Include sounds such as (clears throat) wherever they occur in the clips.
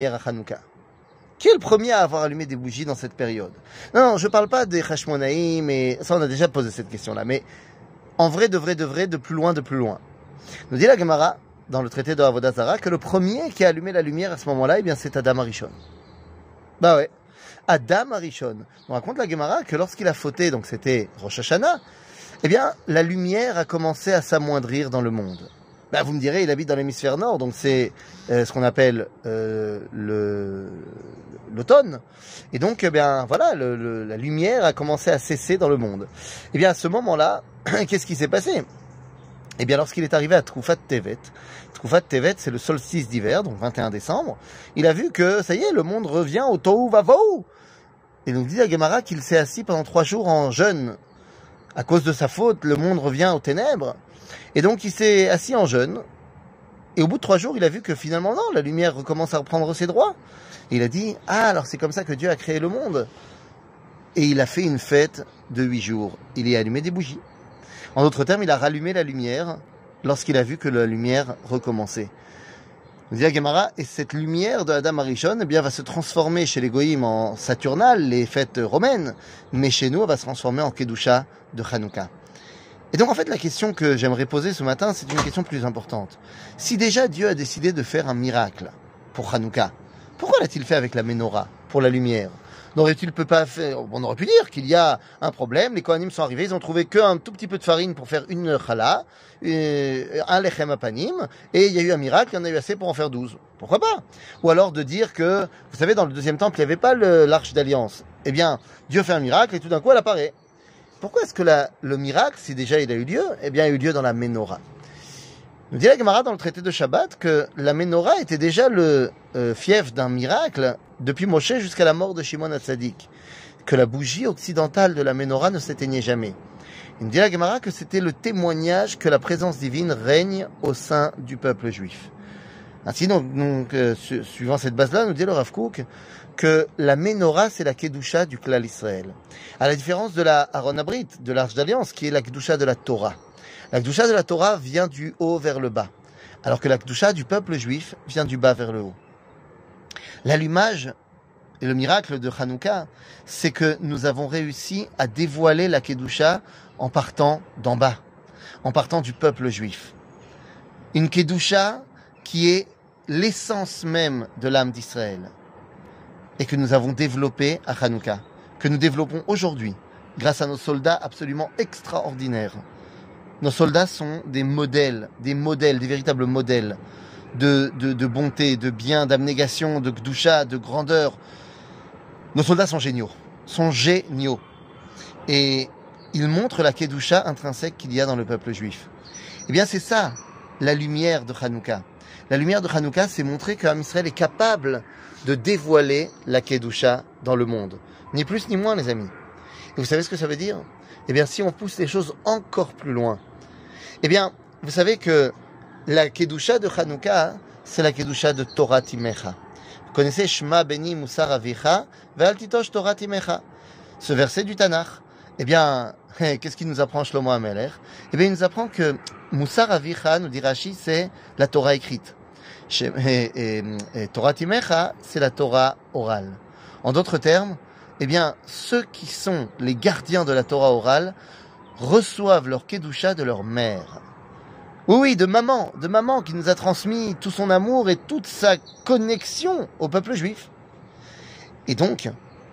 Qui est le premier à avoir allumé des bougies dans cette période? Non, non, je parle pas des Hashmonaïm, mais ça on a déjà posé cette question-là. Mais en vrai, de vrai, de vrai, de plus loin, de plus loin. Nous dit la Gemara, dans le traité de Avodazara, que le premier qui a allumé la lumière à ce moment-là, eh bien, c'est Adam Arishon. Bah ouais. Adam Arishon. On raconte la Gemara que lorsqu'il a fauté, donc c'était Rosh Hashanah, eh bien, la lumière a commencé à s'amoindrir dans le monde. Bah, vous me direz, il habite dans l'hémisphère nord, donc c'est euh, ce qu'on appelle euh, le l'automne. Et donc, eh bien, voilà, le, la lumière a commencé à cesser dans le monde. Eh bien, à ce moment-là, (clears throat) qu'est-ce qui s'est passé? Eh bien, lorsqu'il est arrivé à Troufat Tevet, Troufat Tevet, c'est le solstice d'hiver, donc 21 décembre, il a vu que, ça y est, le monde revient au Tohu. Et donc, dit à Gemara qu'il s'est assis pendant trois jours en jeûne. À cause de sa faute, le monde revient aux ténèbres. Et donc il s'est assis en jeûne. Et au bout de trois jours, il a vu que finalement, non, la lumière recommence à reprendre ses droits. Il a dit, ah, alors c'est comme ça que Dieu a créé le monde. Et il a fait une fête de huit jours. Il y a allumé des bougies. En d'autres termes, il a rallumé la lumière lorsqu'il a vu que la lumière recommençait. Dit Gemara, et cette lumière de Adam Arishon, eh bien, va se transformer chez les Goïms en Saturnal, les fêtes romaines, mais chez nous, elle va se transformer en Kedusha de Hanouka. Et donc en fait la question que j'aimerais poser ce matin, c'est une question plus importante. Si déjà Dieu a décidé de faire un miracle pour Hanouka, pourquoi l'a-t-il fait avec la menorah, pour la lumière? N'aurait-il pas fait On aurait pu dire qu'il y a un problème. Les Kohanim sont arrivés, ils ont trouvé qu'un tout petit peu de farine pour faire une challah, un lechem apanim, et il y a eu un miracle, il y en a eu assez pour en faire douze. Pourquoi pas? Ou alors de dire que, vous savez, dans le deuxième temple, il n'y avait pas l'arche d'alliance. Eh bien, Dieu fait un miracle et tout d'un coup, elle apparaît. Pourquoi est-ce que le miracle, si déjà il a eu lieu, eh bien, a eu lieu dans la menorah? Nous dit la Gemara dans le traité de Shabbat que la menorah était déjà le euh, fief d'un miracle depuis Moshe jusqu'à la mort de Shimon Hatzadik. Que la bougie occidentale de la menorah ne s'éteignait jamais. Il nous dit la Gemara que c'était le témoignage que la présence divine règne au sein du peuple juif. Ainsi, donc, euh, suivant cette base-là, nous dit le Rav Kook que la menorah, c'est la kedusha du clan Israël. À la différence de la Aaron Abrit, de l'Arche d'Alliance, qui est la kedusha de la Torah. La kedusha de la Torah vient du haut vers le bas, alors que la kedusha du peuple juif vient du bas vers le haut. L'allumage et le miracle de Hanouka, c'est que nous avons réussi à dévoiler la kedusha en partant d'en bas, en partant du peuple juif. Une kedusha qui est l'essence même de l'âme d'Israël et que nous avons développé à Hanouka, que nous développons aujourd'hui grâce à nos soldats absolument extraordinaires. Nos soldats sont des modèles, des modèles, des véritables modèles de, de, bonté, de bien, d'abnégation, de gdoucha, de grandeur. Nos soldats sont géniaux, sont géniaux. Et ils montrent la kedusha intrinsèque qu'il y a dans le peuple juif. Eh bien, c'est ça, la lumière de Hanouka. La lumière de Hanouka, c'est montrer qu'un Israël est capable de dévoiler la Kedusha dans le monde. Ni plus ni moins, les amis. Et vous savez ce que ça veut dire? Eh bien, si on pousse les choses encore plus loin, eh bien, vous savez que la Kedusha de Hanouka, c'est la Kedusha de Torah Timecha. Vous connaissez Shema Beni Musar Avicha, Torah Timecha. Ce verset du Tanakh. Eh bien, qu'est-ce qu'il nous apprend Shlomo Ameler? Eh bien, il nous apprend que Musar Avicha, nous dit Rashi, c'est la Torah écrite. Torah Timecha, c'est la Torah orale. En d'autres termes, eh bien, ceux qui sont les gardiens de la Torah orale reçoivent leur kedusha de leur mère. Oui, oui, de maman, de maman qui nous a transmis tout son amour et toute sa connexion au peuple juif. Et donc,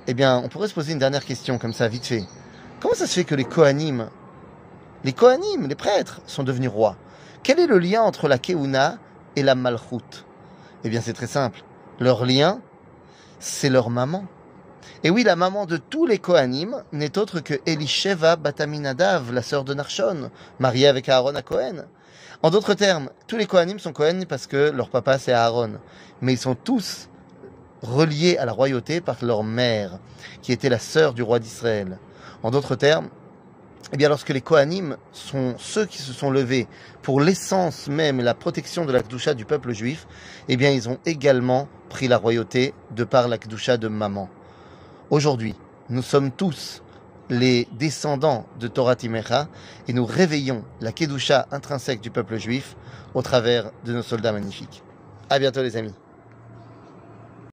eh bien, on pourrait se poser une dernière question comme ça, vite fait. Comment ça se fait que les Kohanim, les Kohanim, les prêtres, sont devenus rois? Quel est le lien entre la Keuna et la Malchut? Eh bien, c'est très simple. Leur lien, c'est leur maman. Et oui, la maman de tous les Kohanim n'est autre que Elisheva Bataminadav, la sœur de Narshon, mariée avec Aaron à Cohen. En d'autres termes, tous les Kohanim sont Cohen parce que leur papa c'est Aaron. Mais ils sont tous reliés à la royauté par leur mère, qui était la sœur du roi d'Israël. En d'autres termes, eh bien, lorsque les Kohanim sont ceux qui se sont levés pour l'essence même et la protection de la Kdusha du peuple juif, eh bien, ils ont également pris la royauté de par la Kdusha de maman. Aujourd'hui, nous sommes tous les descendants de Torah Timecha et nous réveillons la Kedusha intrinsèque du peuple juif au travers de nos soldats magnifiques. À bientôt les amis.